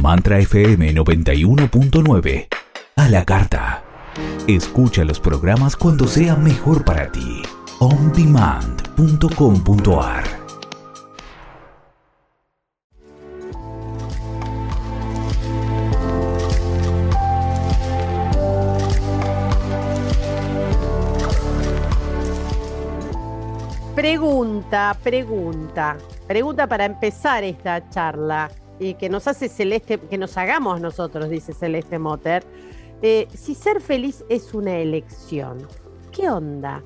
Mantra FM 91.9. A la carta. Escucha los programas cuando sea mejor para ti. ondemand.com.ar Pregunta, pregunta, pregunta para empezar esta charla y que nos hace Celeste, que nos hagamos nosotros, dice Celeste Motter. Eh, si ser feliz es una elección, ¿qué onda?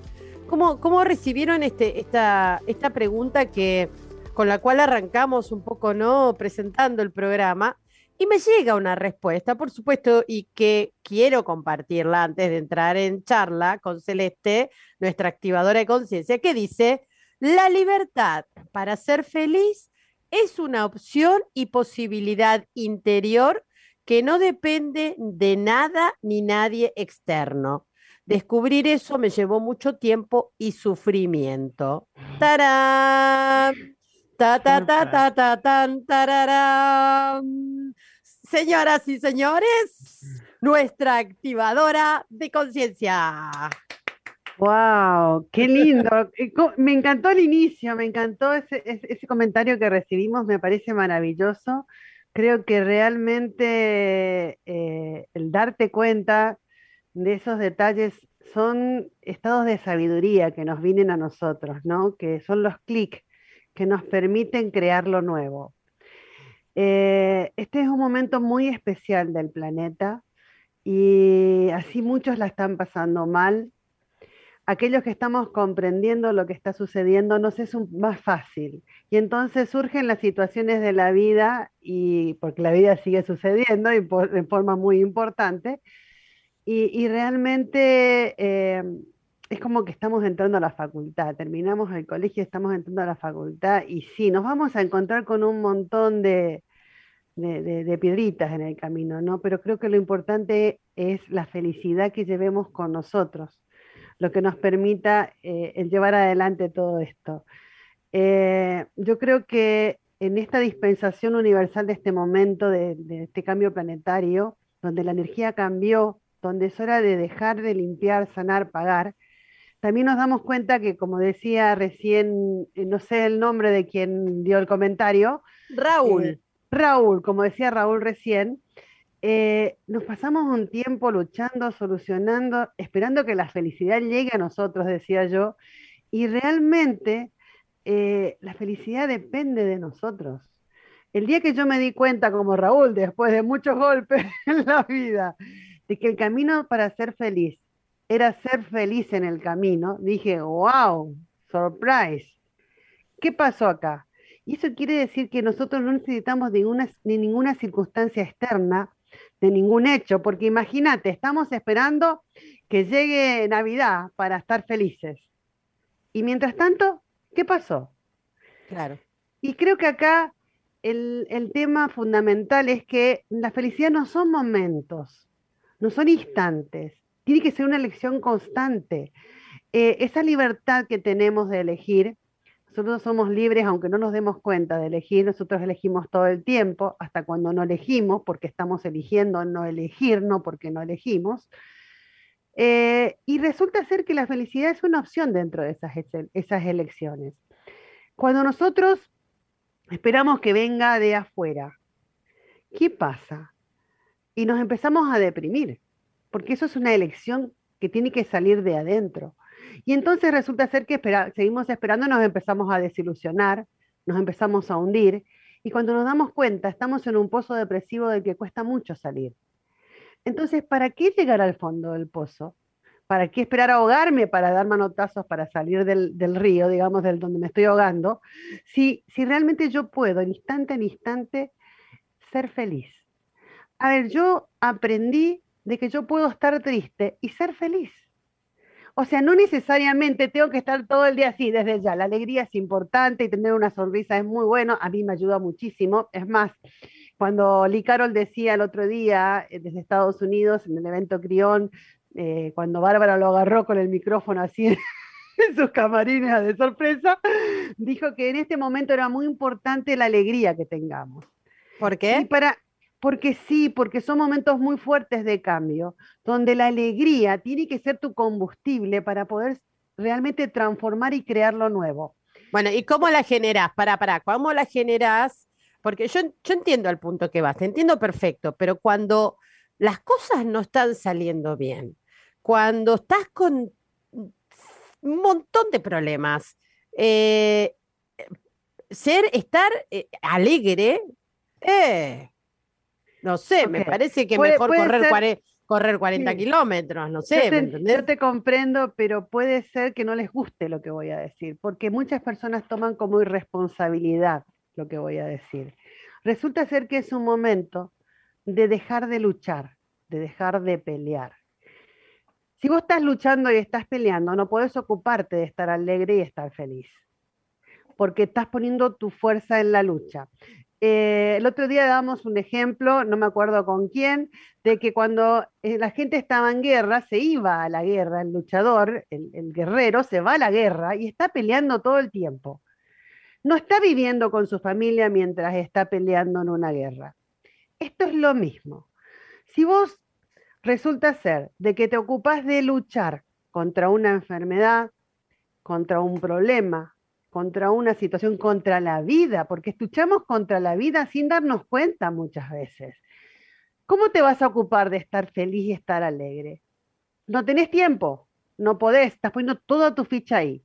¿Cómo, cómo recibieron este, esta, esta pregunta que, con la cual arrancamos un poco, ¿no? Presentando el programa. Y me llega una respuesta, por supuesto, y que quiero compartirla antes de entrar en charla con Celeste, nuestra activadora de conciencia, que dice, la libertad para ser feliz es una opción y posibilidad interior que no depende de nada ni nadie externo. Descubrir eso me llevó mucho tiempo y sufrimiento. ¡Tarán! Ta ta ta ta ta tan tararán. Señoras y señores, nuestra activadora de conciencia. ¡Wow! ¡Qué lindo! Me encantó el inicio, me encantó ese, ese, comentario que recibimos, me parece maravilloso. Creo que realmente eh, el darte cuenta de esos detalles son estados de sabiduría que nos vienen a nosotros, ¿no? Que son los clics que nos permiten crear lo nuevo. Eh, este es un momento muy especial del planeta y así muchos la están pasando mal aquellos que estamos comprendiendo lo que está sucediendo nos es más fácil. Y entonces surgen las situaciones de la vida, y porque la vida sigue sucediendo y de forma muy importante, y, realmente eh, es como que estamos entrando a la facultad, terminamos el colegio, estamos entrando a la facultad, y sí, nos vamos a encontrar con un montón de, de piedritas en el camino, ¿no? Pero creo que lo importante es la felicidad que llevemos con nosotros lo que nos permita eh, el llevar adelante todo esto. Eh, yo creo que en esta dispensación universal de este momento, de, este cambio planetario, donde la energía cambió, donde es hora de dejar de limpiar, sanar, pagar, también nos damos cuenta que, como decía recién, eh, no sé el nombre de quien dio el comentario. Raúl. Raúl, como decía Raúl recién, eh, nos pasamos un tiempo luchando, solucionando, esperando que la felicidad llegue a nosotros, decía yo, y realmente eh, la felicidad depende de nosotros. El día que yo me di cuenta, como Raúl, después de muchos golpes en la vida, de que el camino para ser feliz era ser feliz en el camino, dije, wow, surprise. ¿Qué pasó acá? Y eso quiere decir que nosotros no necesitamos ni ninguna circunstancia externa de ningún hecho, porque imagínate, estamos esperando que llegue Navidad para estar felices. Y mientras tanto, ¿qué pasó? Claro. Y creo que acá el, tema fundamental es que la felicidad no son momentos, no son instantes, tiene que ser una elección constante. Eh, esa libertad que tenemos de elegir nosotros somos libres, aunque no nos demos cuenta de elegir, nosotros elegimos todo el tiempo, hasta cuando no elegimos, porque estamos eligiendo no elegir, no porque no elegimos. Eh, y resulta ser que la felicidad es una opción dentro de esas, esas elecciones. Cuando nosotros esperamos que venga de afuera, ¿qué pasa? Y nos empezamos a deprimir, porque eso es una elección que tiene que salir de adentro. Y entonces resulta ser que seguimos esperando, nos empezamos a desilusionar, nos empezamos a hundir, y cuando nos damos cuenta, estamos en un pozo depresivo del que cuesta mucho salir. Entonces, ¿para qué llegar al fondo del pozo? ¿Para qué esperar ahogarme para dar manotazos para salir del, río, digamos, del donde me estoy ahogando? Si, si realmente yo puedo, instante en instante, ser feliz. A ver, yo aprendí de que yo puedo estar triste y ser feliz. O sea, no necesariamente tengo que estar todo el día así, desde ya. La alegría es importante y tener una sonrisa es muy bueno. A mí me ayuda muchísimo. Es más, cuando Lee Carol decía el otro día eh, desde Estados Unidos en el evento Crión, eh, cuando Bárbara lo agarró con el micrófono así en sus camarines de sorpresa, dijo que en este momento era muy importante la alegría que tengamos. ¿Por qué? Y para, Porque sí, porque son momentos muy fuertes de cambio, donde la alegría tiene que ser tu combustible para poder realmente transformar y crear lo nuevo. Bueno, ¿y cómo la generás? Para, para, ¿cómo la generás? Porque yo, yo entiendo el punto que vas, entiendo perfecto, pero cuando las cosas no están saliendo bien, cuando estás con un montón de problemas, eh, ser, estar eh, alegre, eh, no sé, me parece que mejor correr, correr 40 kilómetros, no sé. Yo te, comprendo, pero puede ser que no les guste lo que voy a decir, porque muchas personas toman como irresponsabilidad lo que voy a decir. Resulta ser que es un momento de dejar de luchar, de dejar de pelear. Si vos estás luchando y estás peleando, no puedes ocuparte de estar alegre y estar feliz, porque estás poniendo tu fuerza en la lucha. Eh, el otro día damos un ejemplo, no me acuerdo con quién, de que cuando eh, la gente estaba en guerra, se iba a la guerra, el luchador, el, el guerrero, se va a la guerra y está peleando todo el tiempo. No está viviendo con su familia mientras está peleando en una guerra. Esto es lo mismo. Si vos resulta ser de que te ocupas de luchar contra una enfermedad, contra un problema, contra una situación, contra la vida, porque luchamos contra la vida sin darnos cuenta muchas veces. ¿Cómo te vas a ocupar de estar feliz y estar alegre? No tenés tiempo, no podés, estás poniendo toda tu ficha ahí.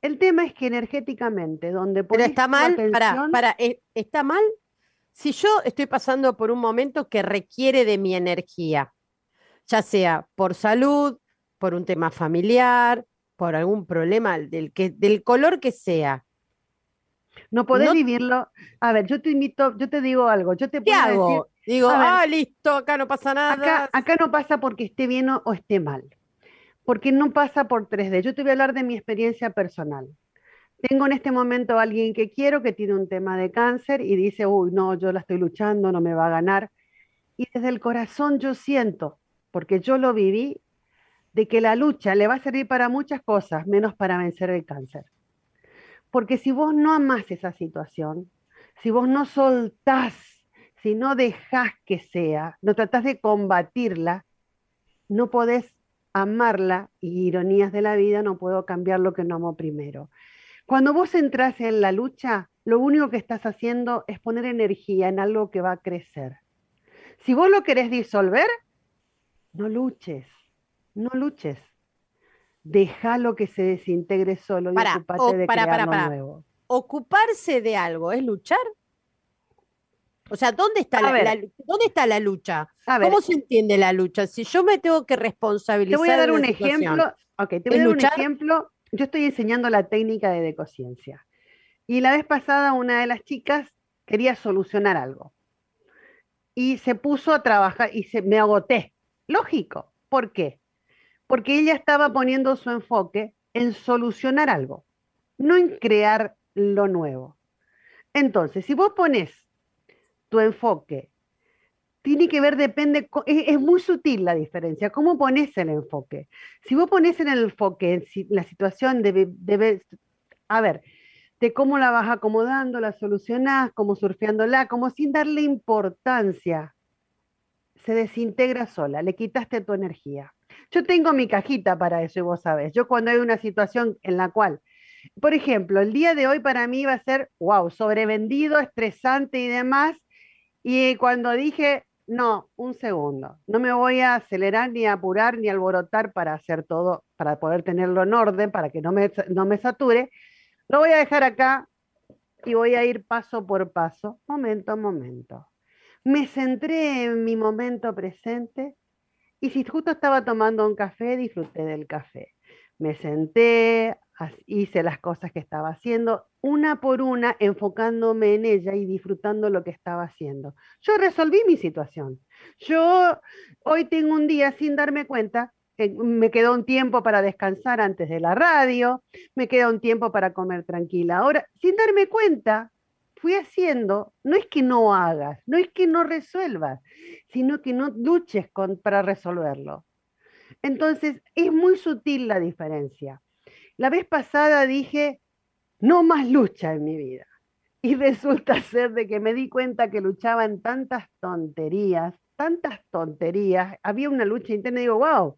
El tema es que energéticamente, donde Pero está mal, para, para, eh, está mal si yo estoy pasando por un momento que requiere de mi energía, ya sea por salud, por un tema familiar, por algún problema del, que, del color que sea. No podés vivirlo. A ver, yo te invito, yo te digo algo. Yo te ¿Qué hago? digo, ah, listo, acá no pasa nada. Acá, no pasa porque esté bien o, esté mal. Porque no pasa por 3D. Yo te voy a hablar de mi experiencia personal. Tengo en este momento a alguien que quiero que tiene un tema de cáncer y dice, uy, no, yo la estoy luchando, no me va a ganar. Y desde el corazón yo siento, porque yo lo viví, de que la lucha le va a servir para muchas cosas, menos para vencer el cáncer. Porque si vos no amás esa situación, si vos no soltás, si no dejás que sea, no tratás de combatirla, no podés amarla y ironías de la vida, no puedo cambiar lo que no amo primero. Cuando vos entras en la lucha, lo único que estás haciendo es poner energía en algo que va a crecer. Si vos lo querés disolver, no luches no luches. Déjalo que se desintegre solo y para, de para, nuevo. ¿Ocuparse de algo es luchar? O sea, ¿dónde está, la, ¿dónde está la lucha? ¿Cómo se entiende la lucha? Si yo me tengo que responsabilizar. Te voy a dar un ejemplo. Ok, te voy a dar un ejemplo. Yo estoy enseñando la técnica de decociencia. Y la vez pasada una de las chicas quería solucionar algo. Y se puso a trabajar y se, me agoté. Lógico. ¿Por qué? Porque ella estaba poniendo su enfoque en solucionar algo, no en crear lo nuevo. Entonces, si vos pones tu enfoque, tiene que ver, depende, es, muy sutil la diferencia, ¿cómo pones el enfoque? Si vos pones en el enfoque la situación debe, a ver, de cómo la vas acomodando, la solucionás, cómo surfeándola, como sin darle importancia, se desintegra sola, le quitaste tu energía. Yo tengo mi cajita para eso y vos sabés. Yo cuando hay una situación en la cual, por ejemplo, el día de hoy para mí va a ser, wow, sobrevendido, estresante y demás. Y cuando dije, no, un segundo, no me voy a acelerar ni a apurar ni a alborotar para hacer todo, para poder tenerlo en orden, para que no me, no me sature, lo voy a dejar acá y voy a ir paso por paso, momento a momento. Me centré en mi momento presente y si justo estaba tomando un café, disfruté del café. Me senté, hice las cosas que estaba haciendo, una por una, enfocándome en ella y disfrutando lo que estaba haciendo. Yo resolví mi situación. Yo hoy tengo un día sin darme cuenta, me quedó un tiempo para descansar antes de la radio, me queda un tiempo para comer tranquila. Ahora, sin darme cuenta, fui haciendo, no es que no hagas, no es que no resuelvas, sino que no luches para resolverlo. Entonces, es muy sutil la diferencia. La vez pasada dije, no más lucha en mi vida. Y resulta ser de que me di cuenta que luchaba en tantas tonterías, tantas tonterías. Había una lucha interna y digo, wow,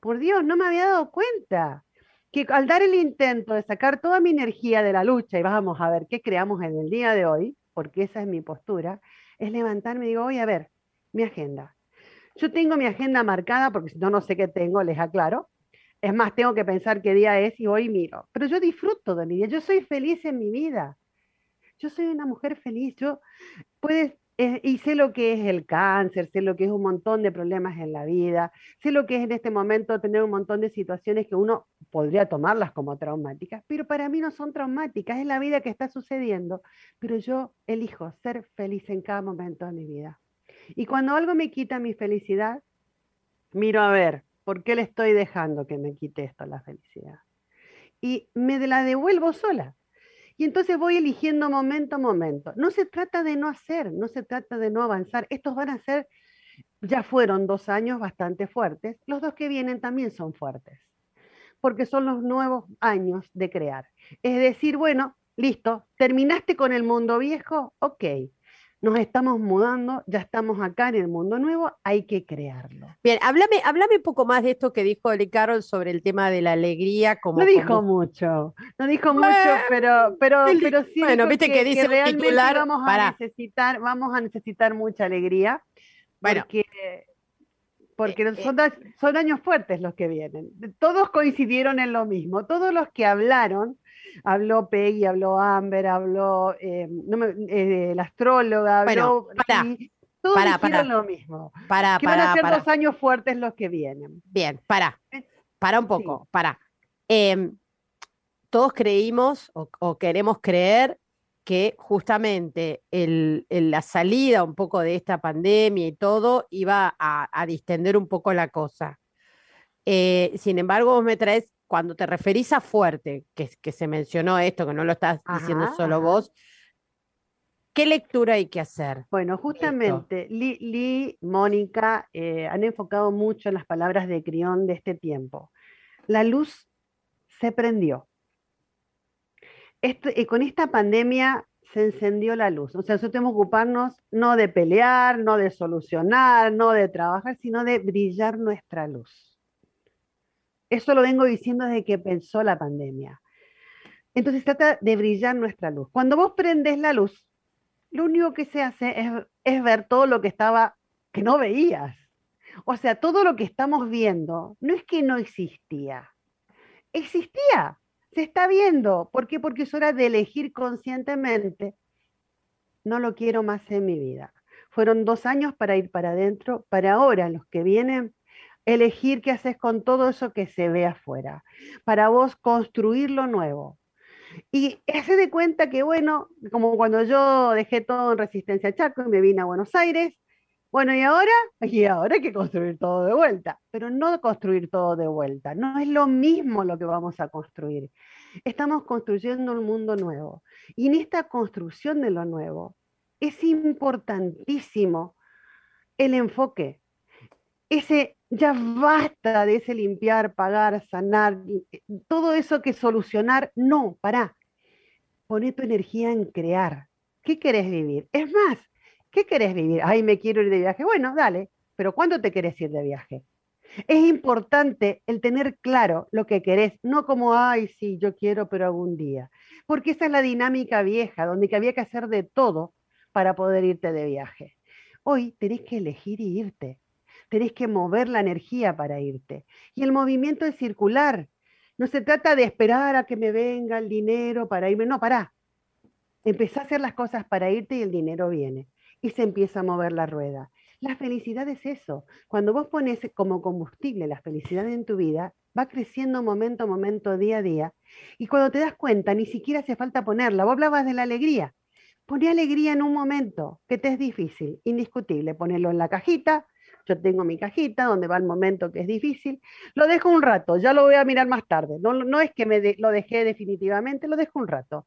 por Dios, no me había dado cuenta que al dar el intento de sacar toda mi energía de la lucha, y vamos a ver qué creamos en el día de hoy, porque esa es mi postura, es levantarme y digo, voy a ver, mi agenda. Yo tengo mi agenda marcada, porque si no, no sé qué tengo, les aclaro. Es más, tengo que pensar qué día es y hoy miro. Pero yo disfruto de mi día, yo soy feliz en mi vida. Yo soy una mujer feliz, yo puedes y sé lo que es el cáncer, sé lo que es un montón de problemas en la vida, sé lo que es en este momento tener un montón de situaciones que uno podría tomarlas como traumáticas, pero para mí no son traumáticas, es la vida que está sucediendo, pero yo elijo ser feliz en cada momento de mi vida. Y cuando algo me quita mi felicidad, miro a ver, ¿por qué le estoy dejando que me quite esto la felicidad? Y me la devuelvo sola. Y entonces voy eligiendo momento a momento. No se trata de no hacer, no se trata de no avanzar. Estos van a ser, ya fueron dos años bastante fuertes. Los dos que vienen también son fuertes, porque son los nuevos años de crear. Es decir, bueno, listo, terminaste con el mundo viejo, ok, nos estamos mudando, ya estamos acá en el mundo nuevo, hay que crearlo. Bien, háblame, háblame un poco más de esto que dijo Eli Carol sobre el tema de la alegría. Como, no dijo mucho, no dijo mucho, pero, pero, pero sí. Bueno, viste que, dice realmente titular, vamos a necesitar, vamos a necesitar mucha alegría. Bueno, porque, porque eh, son, eh. son años fuertes los que vienen. Todos coincidieron en lo mismo, todos los que hablaron habló Peggy, habló Amber, habló eh, eh, la astróloga, habló... para, todos para, lo mismo. Para, que van a ser dos años fuertes los que vienen. Bien, para, eh, para un poco, para. Em, todos creímos o, queremos creer que justamente la salida un poco de esta pandemia y todo iba a, distender un poco la cosa. sin embargo, vos me traes cuando te referís a fuerte, que, que se mencionó esto, que no lo estás diciendo solo vos, ¿qué lectura hay que hacer? Bueno, justamente Lee, Mónica eh, han enfocado mucho en las palabras de Crión de este tiempo. La luz se prendió. Esto, y con esta pandemia se encendió la luz. O sea, nosotros tenemos que ocuparnos no de pelear, no de solucionar, no de trabajar, sino de brillar nuestra luz. Eso lo vengo diciendo desde que pensó la pandemia. Entonces trata de brillar nuestra luz. Cuando vos prendes la luz, lo único que se hace es, ver todo lo que estaba, que no veías. O sea, todo lo que estamos viendo no es que no existía. Existía, se está viendo. ¿Por qué? Porque es hora de elegir conscientemente. No lo quiero más en mi vida. Fueron dos años para ir para adentro, para ahora los que vienen, elegir qué haces con todo eso que se ve afuera, para vos construir lo nuevo. Y hace de cuenta que, bueno, como cuando yo dejé todo en Resistencia Chaco y me vine a Buenos Aires, bueno, ¿y ahora? Y ahora hay que construir todo de vuelta, pero no construir todo de vuelta, no es lo mismo lo que vamos a construir. Estamos construyendo un mundo nuevo. Y en esta construcción de lo nuevo es importantísimo el enfoque, ese ya basta de ese limpiar, pagar, sanar, todo eso que solucionar, no, pará. Poné tu energía en crear. ¿Qué querés vivir? Es más, ¿qué querés vivir? Ay, me quiero ir de viaje. Bueno, dale, pero ¿cuándo te querés ir de viaje? Es importante el tener claro lo que querés, no como, ay, sí, yo quiero, pero algún día. Porque esa es la dinámica vieja, donde había que hacer de todo para poder irte de viaje. Hoy tenés que elegir y irte tenés que mover la energía para irte. Y el movimiento es circular. No se trata de esperar a que me venga el dinero para irme. No, pará. Empezá a hacer las cosas para irte y el dinero viene. Y se empieza a mover la rueda. La felicidad es eso. Cuando vos pones como combustible la felicidad en tu vida, va creciendo momento a momento, día a día. Y cuando te das cuenta, ni siquiera hace falta ponerla. Vos hablabas de la alegría. Poné alegría en un momento que te es difícil, indiscutible. Ponerlo en la cajita, yo tengo mi cajita donde va el momento que es difícil, lo dejo un rato, ya lo voy a mirar más tarde, no, no es que me lo dejé definitivamente, lo dejo un rato,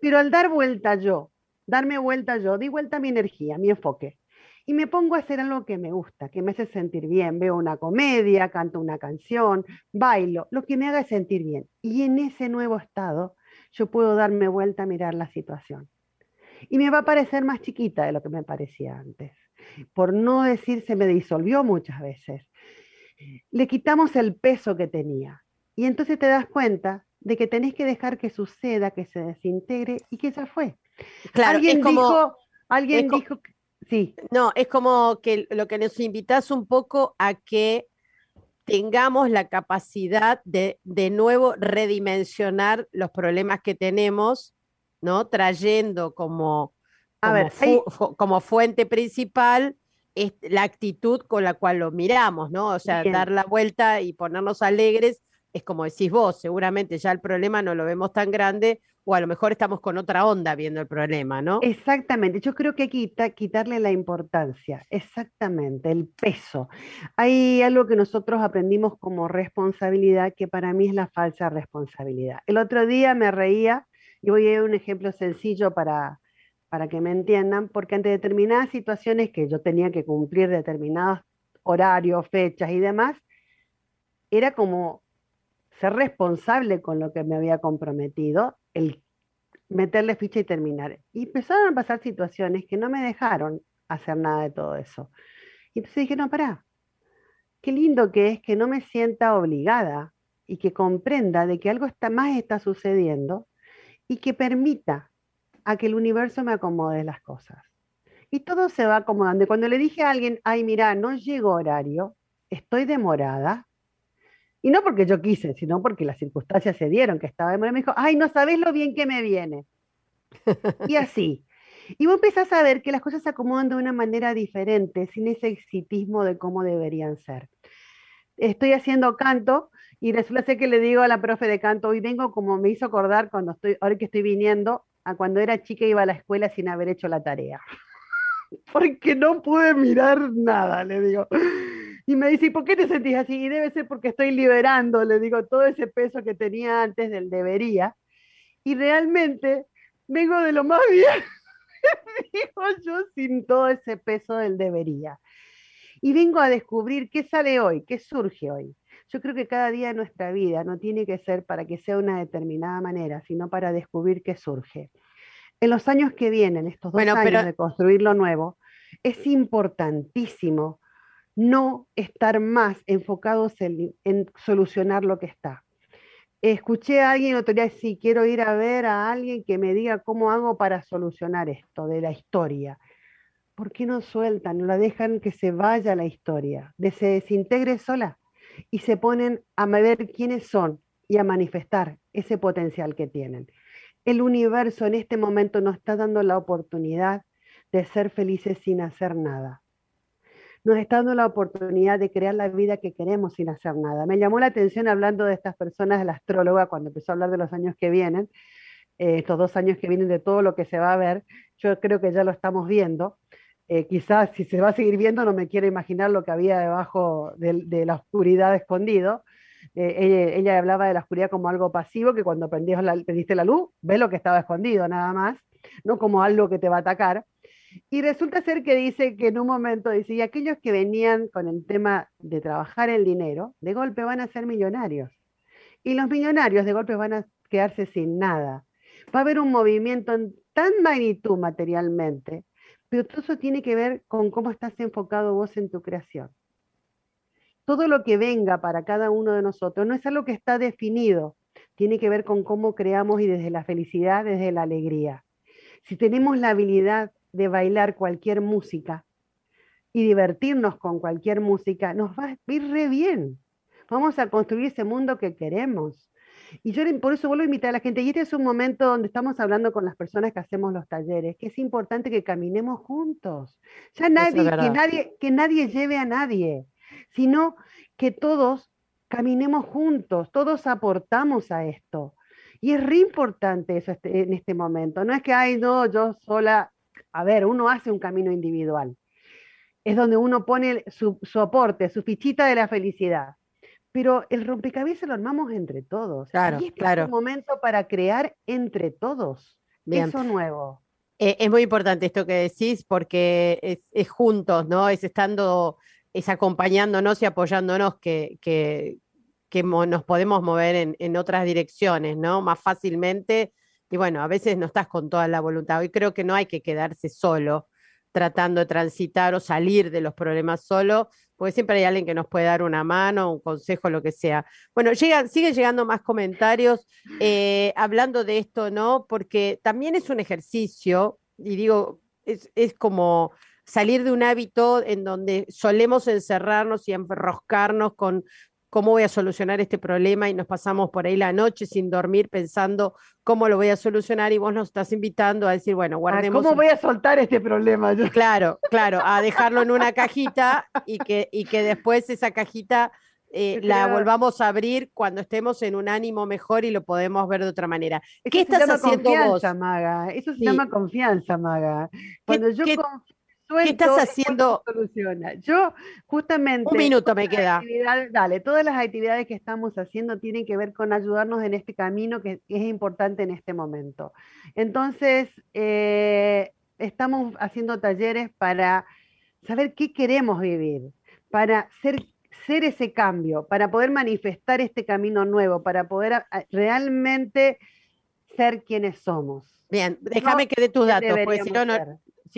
pero al dar vuelta yo, darme vuelta yo, di vuelta mi energía, mi enfoque, y me pongo a hacer algo que me gusta, que me hace sentir bien, veo una comedia, canto una canción, bailo, lo que me haga sentir bien. Y en ese nuevo estado yo puedo darme vuelta a mirar la situación. Y me va a parecer más chiquita de lo que me parecía antes. Por no decir, se me disolvió muchas veces. Le quitamos el peso que tenía. Y entonces te das cuenta de que tenés que dejar que suceda, que se desintegre y que ya fue. Claro, alguien es como, dijo, alguien es dijo, que- sí, No, es como que lo que nos invitas un poco a que tengamos la capacidad de de nuevo redimensionar los problemas que tenemos, ¿no? Trayendo como, como, ver, fu- hay- fu- como fuente principal es la actitud con la cual lo miramos, ¿no? O sea, Bien. dar la vuelta y ponernos alegres, es como decís vos, seguramente ya el problema no lo vemos tan grande o a lo mejor estamos con otra onda viendo el problema, ¿no? Exactamente, yo creo que hay que quita- quitarle la importancia, exactamente, el peso. Hay algo que nosotros aprendimos como responsabilidad que para mí es la falsa responsabilidad. El otro día me reía, y voy a dar un ejemplo sencillo para, para que me entiendan, porque ante determinadas situaciones que yo tenía que cumplir determinados horarios, fechas y demás, era como ser responsable con lo que me había comprometido, el meterle ficha y terminar. Y empezaron a pasar situaciones que no me dejaron hacer nada de todo eso. Y entonces dije, no, pará, qué lindo que es que no me sienta obligada y que comprenda de que algo está, más está sucediendo y que permita a que el universo me acomode las cosas. Y todo se va acomodando. Y cuando le dije a alguien, ay, mira, no llego horario, estoy demorada, y no porque yo quise, sino porque las circunstancias se dieron, que estaba demorada, me dijo, ay, no sabes lo bien que me viene. Y así. Y vos empezás a ver que las cosas se acomodan de una manera diferente, sin ese exitismo de cómo deberían ser. Estoy haciendo canto y resulta ser que le digo a la profe de canto, hoy vengo como me hizo acordar cuando estoy, ahora que estoy viniendo, a cuando era chica iba a la escuela sin haber hecho la tarea. Porque no pude mirar nada, le digo. Y me dice, ¿y por qué te sentís así? Y debe ser porque estoy liberando, le digo, todo ese peso que tenía antes del debería. Y realmente vengo de lo más bien, digo yo, sin todo ese peso del debería. Y vengo a descubrir qué sale hoy, qué surge hoy. Yo creo que cada día de nuestra vida no tiene que ser para que sea una determinada manera, sino para descubrir qué surge. En los años que vienen, estos dos Bueno, años pero- de construir lo nuevo, es importantísimo no estar más enfocados en, en solucionar lo que está. Escuché a alguien otro día, sí, quiero ir a ver a alguien que me diga cómo hago para solucionar esto de la historia. ¿Por qué no sueltan, no la dejan que se vaya la historia, de se desintegre sola y se ponen a ver quiénes son y a manifestar ese potencial que tienen? El universo en este momento nos está dando la oportunidad de ser felices sin hacer nada nos está dando la oportunidad de crear la vida que queremos sin hacer nada. Me llamó la atención hablando de estas personas, la astróloga, cuando empezó a hablar de los años que vienen, eh, estos dos años que vienen de todo lo que se va a ver, yo creo que ya lo estamos viendo. Eh, quizás si se va a seguir viendo, no me quiero imaginar lo que había debajo de, la oscuridad escondido. Eh, ella, ella, hablaba de la oscuridad como algo pasivo, que cuando prendiste la, prendiste la luz, ves lo que estaba escondido nada más, no como algo que te va a atacar. Y resulta ser que dice que en un momento dice, y aquellos que venían con el tema de trabajar el dinero, de golpe van a ser millonarios. Y los millonarios de golpe van a quedarse sin nada. Va a haber un movimiento en tan magnitud materialmente, pero todo eso tiene que ver con cómo estás enfocado vos en tu creación. Todo lo que venga para cada uno de nosotros no es algo que está definido, tiene que ver con cómo creamos y desde la felicidad, desde la alegría. Si tenemos la habilidad de bailar cualquier música y divertirnos con cualquier música, nos va a ir re bien. Vamos a construir ese mundo que queremos. Y yo por eso vuelvo a invitar a la gente, y este es un momento donde estamos hablando con las personas que hacemos los talleres, que es importante que caminemos juntos. Ya nadie, que nadie, que nadie lleve a nadie, sino que todos caminemos juntos, todos aportamos a esto. Y es re importante eso en este momento. No es que, ay, no, yo sola, a ver, uno hace un camino individual. Es donde uno pone su, su aporte, su fichita de la felicidad. Pero el rompecabezas lo armamos entre todos. Claro, y este claro. es un momento para crear entre todos Bien. eso nuevo. Eh, es muy importante esto que decís porque es, es, juntos, ¿no? Es estando, es acompañándonos y apoyándonos que, que, que nos podemos mover en, en, otras direcciones, ¿no? Más fácilmente y bueno, a veces no estás con toda la voluntad. Y creo que no hay que quedarse solo tratando de transitar o salir de los problemas solo, porque siempre hay alguien que nos puede dar una mano, un consejo, lo que sea. Bueno, llegan, siguen llegando más comentarios eh, hablando de esto, ¿no? Porque también es un ejercicio, y digo, es, es como salir de un hábito en donde solemos encerrarnos y enroscarnos con cómo voy a solucionar este problema y nos pasamos por ahí la noche sin dormir pensando cómo lo voy a solucionar y vos nos estás invitando a decir, bueno, guardemos. ¿Cómo voy a soltar este problema? Claro, claro, a dejarlo en una cajita y que, y que después esa cajita eh, la volvamos a abrir cuando estemos en un ánimo mejor y lo podemos ver de otra manera. ¿Qué estás haciendo vos? Maga. Eso se llama confianza, Maga. Cuando yo ¿Qué estás haciendo? Soluciona. Yo justamente... Un minuto me queda. Dale, todas las actividades que estamos haciendo tienen que ver con ayudarnos en este camino que, es importante en este momento. Entonces, eh, estamos haciendo talleres para saber qué queremos vivir, para ser, ser ese cambio, para poder manifestar este camino nuevo, para poder realmente ser quienes somos. Bien, déjame que dé tus datos, porque si no, no,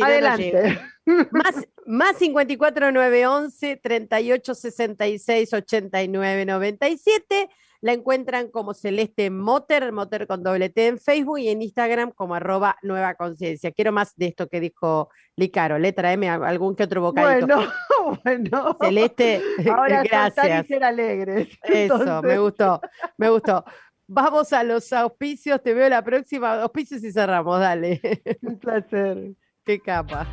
Adelante. más, más 54 911 38 66 89 97. La encuentran como Celeste Moter, Moter con doble T en Facebook y en Instagram como arroba Nueva Conciencia. Quiero más de esto que dijo Licaro. Le traeme algún que otro bocadito. Bueno, bueno. Celeste, Ahora gracias. Y ser alegres. Eso, me gustó, me gustó. Vamos a los auspicios, te veo la próxima. Auspicios y cerramos, dale. Un placer. Qué capa.